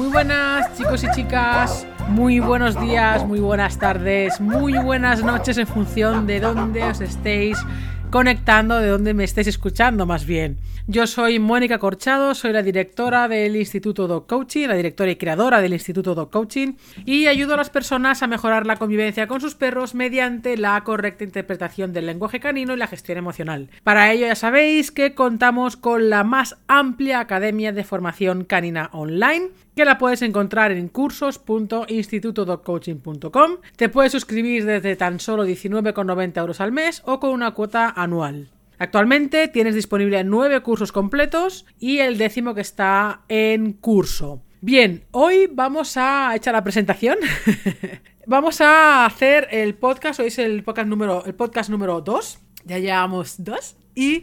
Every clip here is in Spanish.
Muy buenas chicos y chicas, muy buenos días, muy buenas tardes, muy buenas noches en función de dónde os estéis conectando, de dónde me estéis escuchando más bien. Yo soy Mónica Corchado, soy la directora del Instituto Dog Coaching, la directora y creadora del Instituto Dog Coaching, y ayudo a las personas a mejorar la convivencia con sus perros mediante la correcta interpretación del lenguaje canino y la gestión emocional. Para ello ya sabéis que contamos con la más amplia academia de formación canina online, que la puedes encontrar en cursos.institutodogcoaching.com. Te puedes suscribir desde tan solo 19,90 euros al mes o con una cuota anual. Actualmente tienes disponible nueve cursos completos y el décimo que está en curso. Bien, hoy vamos a echar la presentación. vamos a hacer el podcast. Hoy es el podcast número, el podcast número 2. Ya llevamos dos. Y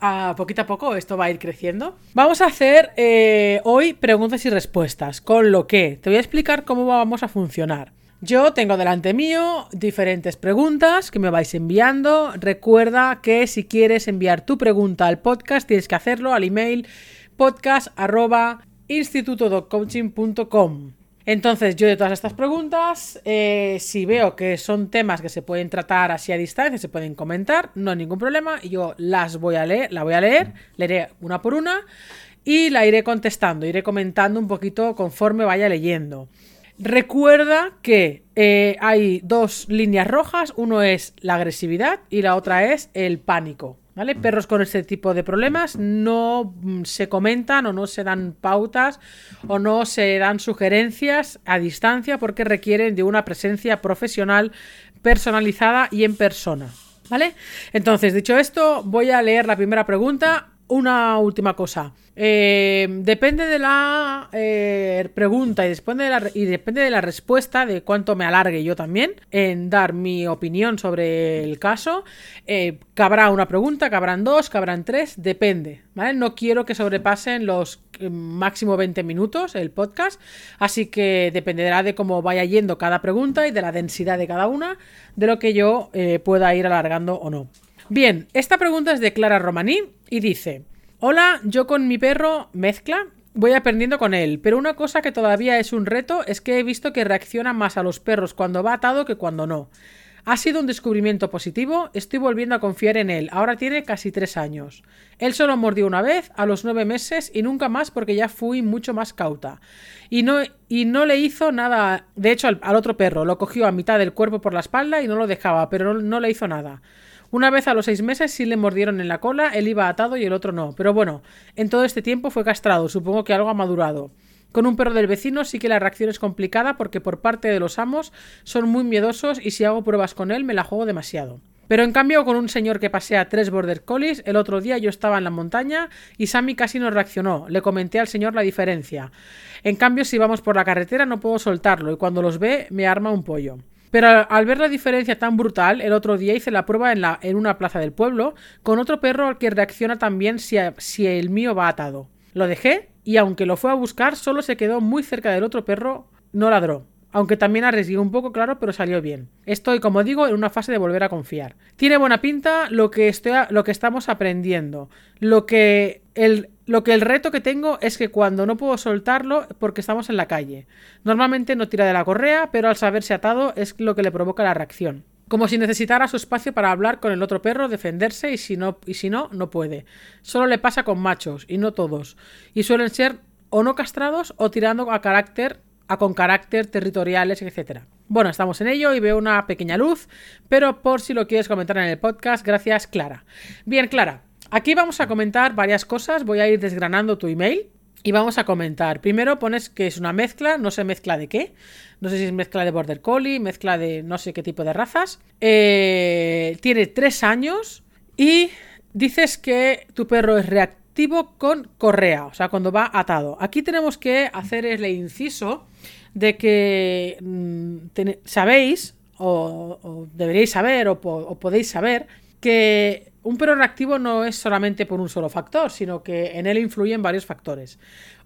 a poquito a poco esto va a ir creciendo. Vamos a hacer eh, hoy preguntas y respuestas, con lo que te voy a explicar cómo vamos a funcionar. Yo tengo delante mío diferentes preguntas que me vais enviando. Recuerda que si quieres enviar tu pregunta al podcast tienes que hacerlo al email podcast.institutodoccoaching.com. Entonces yo de todas estas preguntas, eh, si veo que son temas que se pueden tratar así a distancia, se pueden comentar, no hay ningún problema, yo las voy a leer, la voy a leer, leeré una por una y la iré contestando, iré comentando un poquito conforme vaya leyendo. Recuerda que eh, hay dos líneas rojas, uno es la agresividad y la otra es el pánico. ¿Vale? Perros con este tipo de problemas no mm, se comentan o no se dan pautas o no se dan sugerencias a distancia porque requieren de una presencia profesional personalizada y en persona. ¿Vale? Entonces, dicho esto, voy a leer la primera pregunta. Una última cosa. Eh, depende de la eh, pregunta y, depende de la, y depende de la respuesta de cuánto me alargue yo también en dar mi opinión sobre el caso. Eh, cabrá una pregunta, cabrán dos, cabrán tres, depende. ¿vale? No quiero que sobrepasen los máximo 20 minutos el podcast, así que dependerá de cómo vaya yendo cada pregunta y de la densidad de cada una, de lo que yo pueda ir alargando o no. Bien, esta pregunta es de Clara Romaní y dice... Hola, yo con mi perro mezcla. Voy aprendiendo con él, pero una cosa que todavía es un reto es que he visto que reacciona más a los perros cuando va atado que cuando no. Ha sido un descubrimiento positivo, estoy volviendo a confiar en él, ahora tiene casi tres años. Él solo mordió una vez, a los nueve meses, y nunca más porque ya fui mucho más cauta. Y no, y no le hizo nada, de hecho al, otro perro, lo cogió a mitad del cuerpo por la espalda y no lo dejaba, pero no le hizo nada. Una vez a los seis meses sí le mordieron en la cola, él iba atado y el otro no. Pero bueno, en todo este tiempo fue castrado, supongo que algo ha madurado. Con un perro del vecino sí que la reacción es complicada porque por parte de los amos son muy miedosos y si hago pruebas con él me la juego demasiado. Pero en cambio con un señor que pasea tres border collies, el otro día yo estaba en la montaña y Sammy casi no reaccionó. Le comenté al señor la diferencia. En cambio si vamos por la carretera no puedo soltarlo y cuando los ve me arma un pollo. Pero al ver la diferencia tan brutal, el otro día hice la prueba en, la, en una plaza del pueblo con otro perro al que reacciona también si, si el mío va atado. Lo dejé y aunque lo fue a buscar, solo se quedó muy cerca del otro perro, no ladró. Aunque también arriesgué un poco, claro, pero salió bien. Estoy, como digo, en una fase de volver a confiar. Tiene buena pinta lo que, estoy, lo que estamos aprendiendo. Lo que el, lo que el reto que tengo es que cuando no puedo soltarlo porque estamos en la calle. Normalmente no tira de la correa, pero al saberse atado es lo que le provoca la reacción. Como si necesitara su espacio para hablar con el otro perro, defenderse y si no, y si no, no puede. Solo le pasa con machos, y no todos. Y suelen ser o no castrados o tirando a carácter a con carácter territoriales, etc. Bueno, estamos en ello y veo una pequeña luz, pero por si lo quieres comentar en el podcast, gracias Clara. Bien, Clara, Aquí vamos a comentar varias cosas. Voy a ir desgranando tu email y vamos a comentar. Primero pones que es una mezcla, no sé mezcla de qué. No sé si es mezcla de Border Collie, mezcla de no sé qué tipo de razas. Eh, tiene tres años y dices que tu perro es reactivo con correa, o sea, cuando va atado. Aquí tenemos que hacer el inciso de que mm, sabéis, o, deberíais saber, o podéis saber, que un perro reactivo no es solamente por un solo factor, sino que en él influyen varios factores.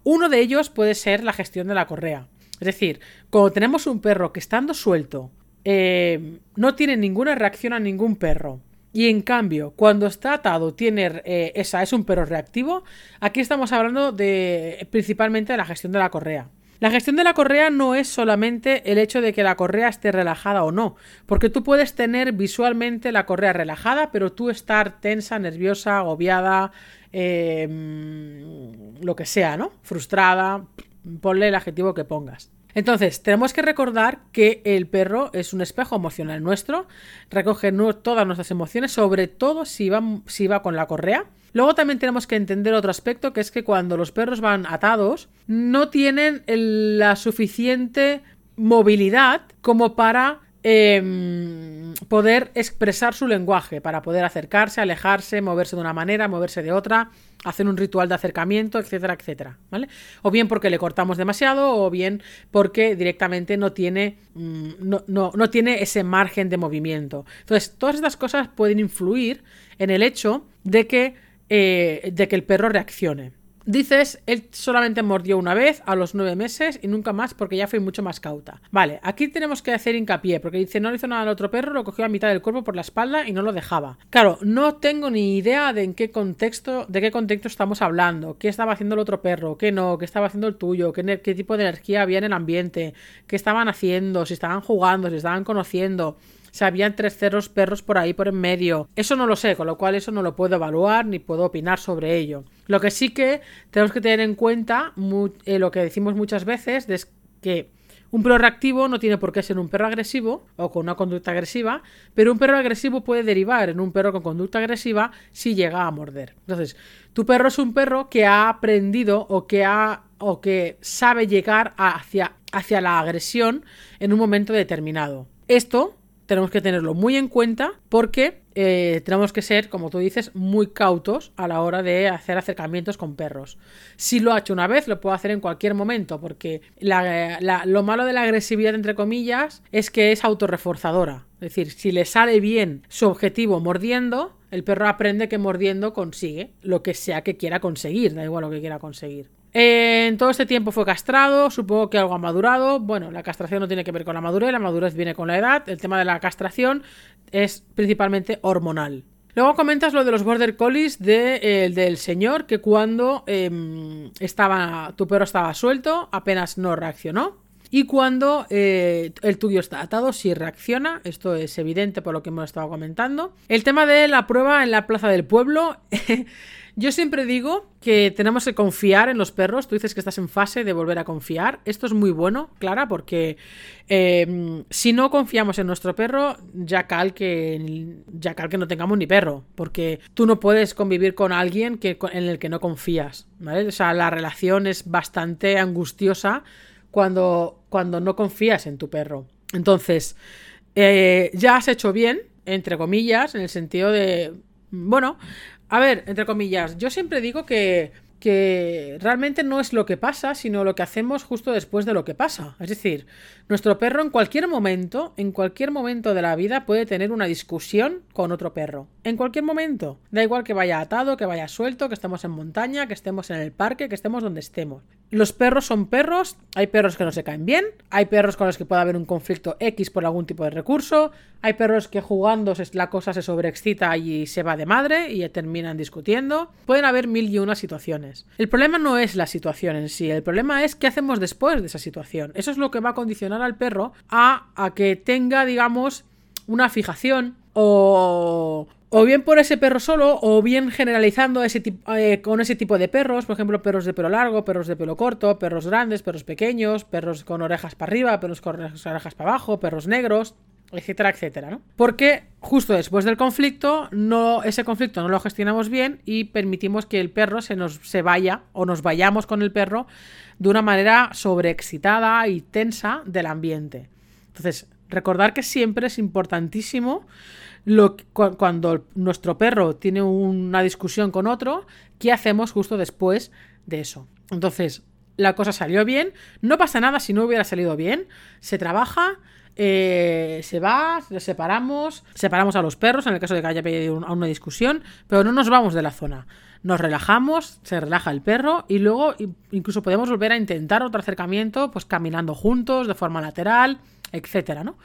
Uno de ellos puede ser la gestión de la correa. Es decir, cuando tenemos un perro que estando suelto eh, no tiene ninguna reacción a ningún perro, y en cambio, cuando está atado, tiene eh, esa, es un perro reactivo, aquí estamos hablando de principalmente de la gestión de la correa. La gestión de la correa no es solamente el hecho de que la correa esté relajada o no, porque tú puedes tener visualmente la correa relajada, pero tú estar tensa, nerviosa, agobiada, em, lo que sea, ¿no? Frustrada, ponle el adjetivo que pongas. Entonces, tenemos que recordar que el perro es un espejo emocional nuestro, recoge todas nuestras emociones, sobre todo si va, si va con la correa. Luego también tenemos que entender otro aspecto, que es que cuando los perros van atados, no tienen la suficiente movilidad como para Em, poder expresar su lenguaje, para poder acercarse, alejarse, moverse de una manera, moverse de otra, hacer un ritual de acercamiento, etcétera, etcétera. ¿vale? O bien porque le cortamos demasiado, o bien porque directamente no tiene, mm, no, no tiene ese margen de movimiento. Entonces, todas estas cosas pueden influir en el hecho de que, eh, de que el perro reaccione. Dices, él solamente mordió una vez a los nueve meses y nunca más porque ya fue mucho más cauta. Vale, aquí tenemos que hacer hincapié porque dice, no le hizo nada al otro perro, lo cogió a mitad del cuerpo por la espalda y no lo dejaba. Claro, no tengo ni idea de en qué contexto, de qué contexto estamos hablando, qué estaba haciendo el otro perro, qué no, qué estaba haciendo el tuyo, qué, qué tipo de energía había en el ambiente, qué estaban haciendo, si estaban jugando, si estaban conociendo si habían terceros perros por ahí por en medio. Eso no lo sé, con lo cual eso no lo puedo evaluar ni puedo opinar sobre ello. Lo que sí que tenemos que tener en cuenta, eh, lo que decimos muchas veces, es que un perro reactivo no tiene por qué ser un perro agresivo o con una conducta agresiva, pero un perro agresivo puede derivar en un perro con conducta agresiva si llega a morder. Entonces, tu perro es un perro que ha aprendido o que ha o que sabe llegar hacia, hacia la agresión en un momento determinado. Esto tenemos que tenerlo muy en cuenta porque eh, tenemos que ser, como tú dices, muy cautos a la hora de hacer acercamientos con perros. Si lo ha hecho una vez, lo puedo hacer en cualquier momento, porque lo malo de la agresividad, entre comillas, es que es autorreforzadora. Es decir, si le sale bien su objetivo mordiendo, el perro aprende que mordiendo consigue lo que sea que quiera conseguir, da igual lo que quiera conseguir. En todo este tiempo fue castrado, supongo que algo ha madurado. Bueno, la castración no tiene que ver con la madurez, la madurez viene con la edad. El tema de la castración es principalmente hormonal. Luego comentas lo de los border collies de, del señor, que cuando em, estaba, tu perro estaba suelto, apenas no reaccionó. Y cuando eh, el tuyo está atado, sí reacciona. Esto es evidente por lo que hemos estado comentando. El tema de la prueba en la plaza del pueblo. Yo siempre digo que tenemos que confiar en los perros. Tú dices que estás en fase de volver a confiar. Esto es muy bueno, Clara, porque eh, si no confiamos en nuestro perro, ya cal, que, ya cal no tengamos ni perro. Porque tú no puedes convivir con alguien que, en el que no confías. ¿vale? O sea, la relación es bastante angustiosa cuando, cuando no confías en tu perro. Entonces, eh, ya has hecho bien, entre comillas, en el sentido de bueno, a ver, entre comillas, yo siempre digo que, que realmente no es lo que pasa, sino lo que hacemos justo después de lo que pasa. Es decir, nuestro perro en cualquier momento, en cualquier momento de la vida puede tener una discusión con otro perro. En cualquier momento. Da igual que vaya atado, que vaya suelto, que estemos en montaña, que estemos en el parque, que estemos donde estemos. Los perros son perros, hay perros que no se caen bien, hay perros con los que puede haber un conflicto X por algún tipo de recurso, hay perros que jugando la cosa se sobreexcita y se va de madre y terminan discutiendo. Pueden haber mil y una situaciones. El problema no es la situación en sí, el problema es qué hacemos después de esa situación. Eso es lo que va a condicionar al perro a, a que tenga, digamos, una fijación o, o bien por ese perro solo, o bien generalizando ese eh, con ese tipo de perros, por ejemplo, perros de pelo largo, perros de pelo corto, perros grandes, perros pequeños, perros con orejas para arriba, perros con orejas para abajo, perros negros, etcétera, etcétera, ¿no? Porque justo después del conflicto, no, ese conflicto no lo gestionamos bien y permitimos que el perro se nos se vaya o nos vayamos con el perro de una manera sobreexcitada y tensa del ambiente. Entonces, recordar que siempre es importantísimo lo, cuando nuestro perro tiene una discusión con otro, ¿qué hacemos justo después de eso? Entonces, la cosa salió bien, no pasa nada si no hubiera salido bien, se trabaja, eh, se va, separamos, separamos a los perros en el caso de que haya pedido una discusión, pero no nos vamos de la zona. Nos relajamos, se relaja el perro y luego incluso podemos volver a intentar otro acercamiento, pues caminando juntos, de forma lateral, etcétera, ¿no?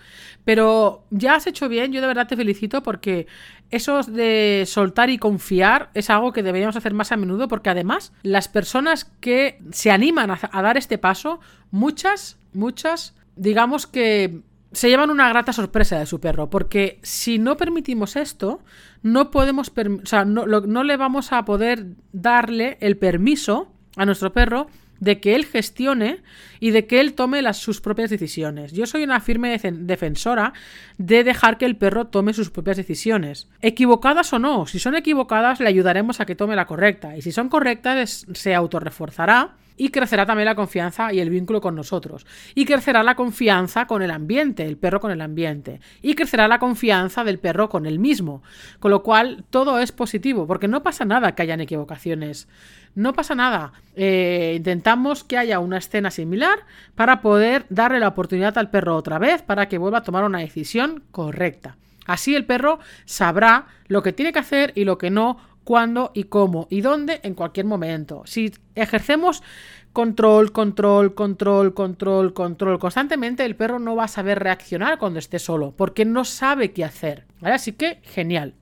Pero ya has hecho bien, yo de verdad te felicito porque eso de soltar y confiar es algo que deberíamos hacer más a menudo porque además las personas que se animan a, dar este paso, muchas, muchas, digamos que se llevan una grata sorpresa de su perro, porque si no permitimos esto, no podemos, o sea, no, no, le vamos a poder darle el permiso a nuestro perro de que él gestione y de que él tome las, sus propias decisiones. Yo soy una firme defensora de dejar que el perro tome sus propias decisiones. Equivocadas o no, si son equivocadas le ayudaremos a que tome la correcta y si son correctas se autorreforzará y crecerá también la confianza y el vínculo con nosotros. Y crecerá la confianza con el ambiente, el perro con el ambiente. Y crecerá la confianza del perro con él mismo. Con lo cual, todo es positivo, porque no pasa nada que hayan equivocaciones. No pasa nada. Eh, intentamos que haya una escena similar para poder darle la oportunidad al perro otra vez para que vuelva a tomar una decisión correcta. Así el perro sabrá lo que tiene que hacer y lo que no cuándo y cómo y dónde en cualquier momento. Si ejercemos control, control, control, control, control constantemente, el perro no va a saber reaccionar cuando esté solo, porque no sabe qué hacer. Así que, genial.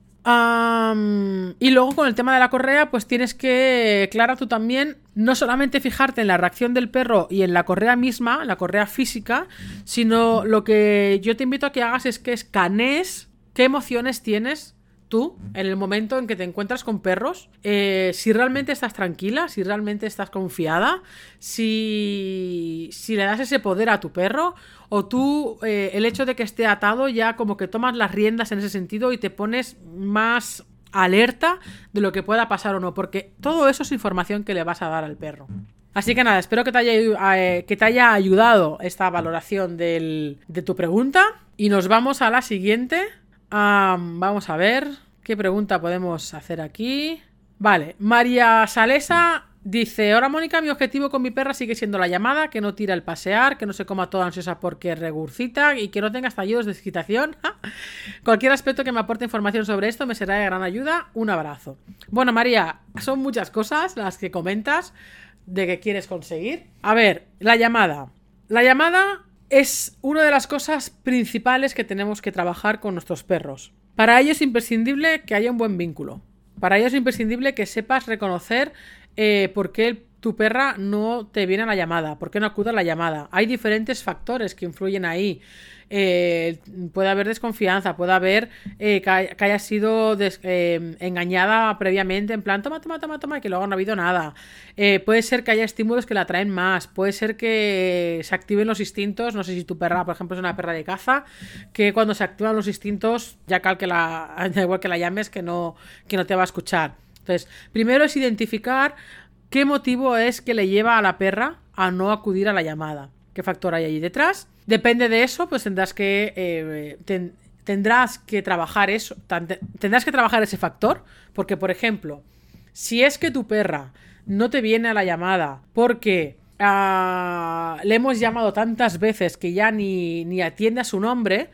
y luego con el tema de la correa, pues tienes que, Clara, tú también, no solamente fijarte en la reacción del perro y en la correa misma, la correa física, sino lo que yo te invito a que hagas es que escanees qué emociones tienes tú, en el momento en que te encuentras con perros, eh, si realmente estás tranquila, si realmente estás confiada, si, si le das ese poder a tu perro, o tú, eh, el hecho de que esté atado, ya como que tomas las riendas en ese sentido y te pones más alerta de lo que pueda pasar o no, porque todo eso es información que le vas a dar al perro. Así que nada, espero que te haya, eh, que te haya ayudado esta valoración de tu pregunta. Y nos vamos a la siguiente vamos a ver qué pregunta podemos hacer aquí. Vale, María Salesa dice: Ahora, Mónica, mi objetivo con mi perra sigue siendo la llamada, que no tira el pasear, que no se coma toda ansiosa porque regurcita y que no tenga estallidos de excitación. Cualquier aspecto que me aporte información sobre esto me será de gran ayuda. Un abrazo. Bueno, María, son muchas cosas las que comentas de que quieres conseguir. A ver, la llamada. La llamada es una de las cosas principales que tenemos que trabajar con nuestros perros. Para ello es imprescindible que haya un buen vínculo. Para ello es imprescindible que sepas reconocer eh, por qué tu perra no te viene a la llamada, por qué no acude a la llamada. Hay diferentes factores que influyen ahí. Eh, puede haber desconfianza, puede haber eh, que, haya sido eh, engañada previamente, en plan, toma, toma, toma, toma, y que luego no ha habido nada. puede ser que haya estímulos que la atraen más, puede ser que se activen los instintos, no sé si tu perra, por ejemplo, es una perra de caza, que cuando se activan los instintos, ya cal que la, igual que la llames, que no, que no te va a escuchar. Entonces, primero es identificar qué motivo es que le lleva a la perra a no acudir a la llamada, qué factor hay allí detrás Depende de eso, pues tendrás que. Eh, tendrás que trabajar eso. Tendrás que trabajar ese factor. Porque, por ejemplo, si es que tu perra no te viene a la llamada porque ah, le hemos llamado tantas veces que ya ni, ni atiende a su nombre,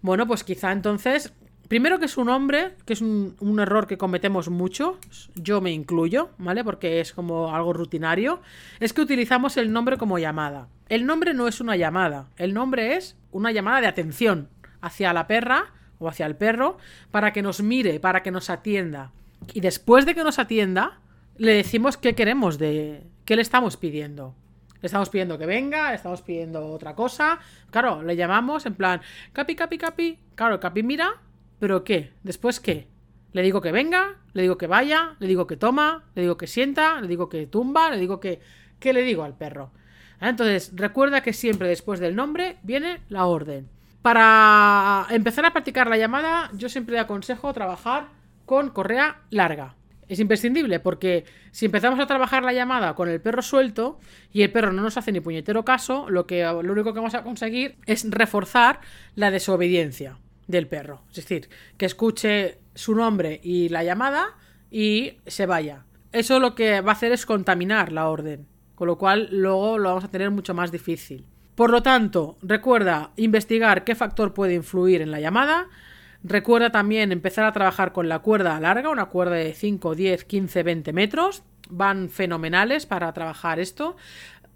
bueno, pues quizá entonces Primero que es un nombre, que es un, un, error que cometemos mucho, yo me incluyo, ¿vale? Porque es como algo rutinario, es que utilizamos el nombre como llamada. El nombre no es una llamada, el nombre es una llamada de atención hacia la perra o hacia el perro para que nos mire, para que nos atienda. Y después de que nos atienda, le decimos qué queremos de... qué le estamos pidiendo. Le estamos pidiendo que venga, le estamos pidiendo otra cosa. Claro, le llamamos en plan, capi, capi, capi. Claro, capi mira ¿Pero qué? ¿Después qué? Le digo que venga, le digo que vaya, le digo que toma, le digo que sienta, le digo que tumba, le digo que... ¿Qué le digo al perro? Ah, entonces, recuerda que siempre después del nombre viene la orden. Para empezar a practicar la llamada, yo siempre aconsejo trabajar con correa larga. Es imprescindible porque si empezamos a trabajar la llamada con el perro suelto y el perro no nos hace ni puñetero caso, lo, que, lo único que vamos a conseguir es reforzar la desobediencia del perro. Es decir, que escuche su nombre y la llamada y se vaya. Eso lo que va a hacer es contaminar la orden, con lo cual luego lo vamos a tener mucho más difícil. Por lo tanto, recuerda investigar qué factor puede influir en la llamada. Recuerda también empezar a trabajar con la cuerda larga, una cuerda de 5, 10, 15, 20 metros. Van fenomenales para trabajar esto.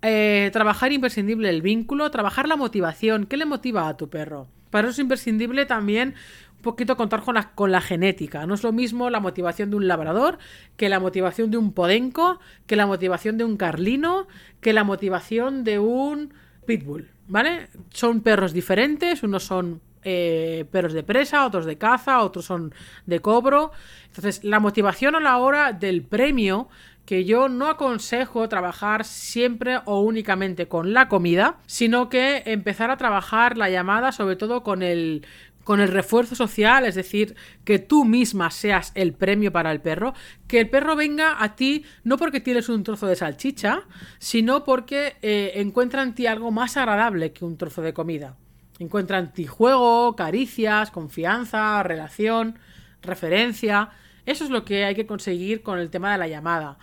eh, trabajar imprescindible el vínculo, trabajar la motivación. ¿Qué le motiva a tu perro? Para eso es imprescindible también un poquito contar con la, con la genética. No es lo mismo la motivación de un labrador que la motivación de un podenco, que la motivación de un carlino, que la motivación de un pitbull. ¿Vale? Son perros diferentes, unos son eh, perros de presa, otros de caza, otros son de cobro. Entonces, la motivación a la hora del premio que yo no aconsejo trabajar siempre o únicamente con la comida, sino que empezar a trabajar la llamada sobre todo con el con el refuerzo social, es decir, que tú misma seas el premio para el perro, que el perro venga a ti no porque tienes un trozo de salchicha, sino porque eh, en ti algo más agradable que un trozo de comida. Encuentra en ti juego, caricias, confianza, relación, referencia. Eso es lo que hay que conseguir con el tema de la llamada.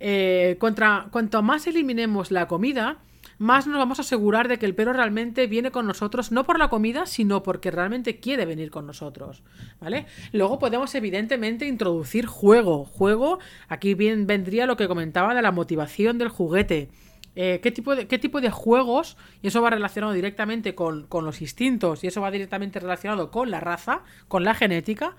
Eh, contra, cuanto más eliminemos la comida, más nos vamos a asegurar de que el perro realmente viene con nosotros, no por la comida, sino porque realmente quiere venir con nosotros. ¿Vale? Luego podemos, evidentemente, introducir juego. Juego, aquí bien vendría lo que comentaba de la motivación del juguete. Eh, ¿qué, tipo de, qué tipo de juegos, y eso va relacionado directamente con, con, los instintos, y eso va directamente relacionado con la raza, con la genética,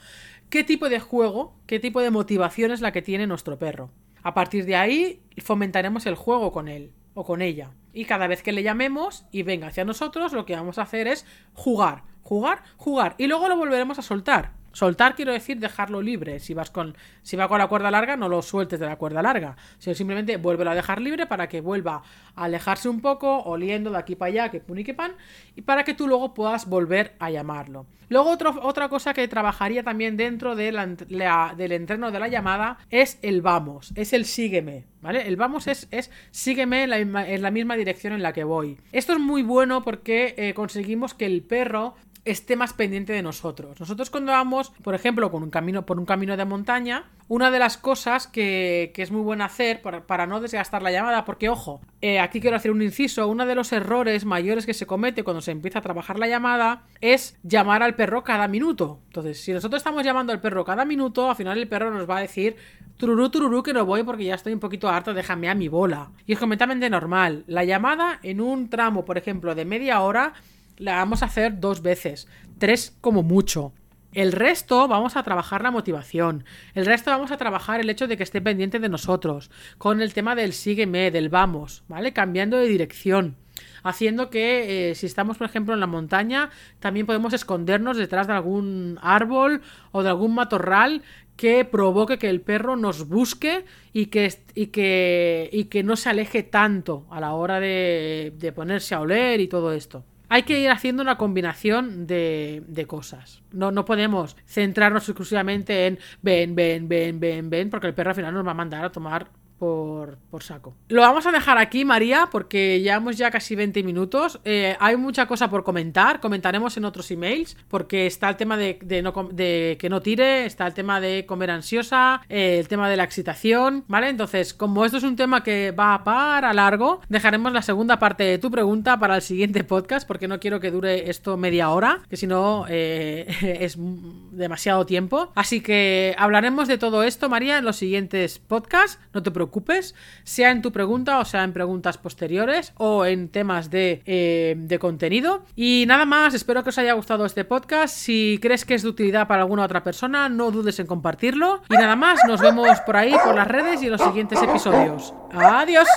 qué tipo de juego, qué tipo de motivación es la que tiene nuestro perro. A partir de ahí fomentaremos el juego con él o con ella. Y cada vez que le llamemos y venga hacia nosotros, lo que vamos a hacer es jugar, jugar, jugar. Y luego lo volveremos a soltar. Soltar quiero decir dejarlo libre. Si vas con, si va con la cuerda larga, no lo sueltes de la cuerda larga. Sino simplemente vuélvelo a dejar libre para que vuelva a alejarse un poco, oliendo de aquí para allá, que pun y que pan, y para que tú luego puedas volver a llamarlo. Luego otra cosa que trabajaría también dentro de del entreno de la llamada es el vamos, es el sígueme, ¿vale? El vamos es, es sígueme en la, misma, dirección en la que voy. Esto es muy bueno porque eh, conseguimos que el perro esté más pendiente de nosotros. Nosotros cuando vamos, por ejemplo, con un camino, por un camino de montaña, una de las cosas que, es muy buena hacer para, no desgastar la llamada, porque ojo, eh, aquí quiero hacer un inciso, uno de los errores mayores que se comete cuando se empieza a trabajar la llamada es llamar al perro cada minuto. Entonces, si nosotros estamos llamando al perro cada minuto, al final el perro nos va a decir, tururú, tururú, que no voy porque ya estoy un poquito harto, déjame a mi bola. Y es completamente normal. La llamada en un tramo, por ejemplo, de media hora, la vamos a hacer dos veces, tres como mucho. El resto vamos a trabajar la motivación. El resto vamos a trabajar el hecho de que esté pendiente de nosotros. Con el tema del sígueme, del vamos, ¿vale? Cambiando de dirección. Haciendo que eh, si estamos, por ejemplo, en la montaña, también podemos escondernos detrás de algún árbol o de algún matorral que provoque que el perro nos busque y que, y que, y que no se aleje tanto a la hora de, de ponerse a oler y todo esto hay que ir haciendo una combinación de, de, cosas. No, no podemos centrarnos exclusivamente en ven, ven, ven, ven, ven, porque el perro al final nos va a mandar a tomar por, saco. Lo vamos a dejar aquí, María, porque llevamos ya casi 20 minutos. Eh, hay mucha cosa por comentar. Comentaremos en otros emails, porque está el tema de, de, que no tire, está el tema de comer ansiosa, eh, el tema de la excitación, ¿vale? Entonces, como esto es un tema que va para largo, dejaremos la segunda parte de tu pregunta para el siguiente podcast, porque no quiero que dure esto media hora, que si no eh, es demasiado tiempo. Así que hablaremos de todo esto, María, en los siguientes podcasts. No te preocupes preocupes, sea en tu pregunta o sea en preguntas posteriores o en temas de, eh, de contenido. Y nada más, espero que os haya gustado este podcast. Si crees que es de utilidad para alguna otra persona, no dudes en compartirlo. Y nada más, nos vemos por ahí, por las redes y en los siguientes episodios. Adiós.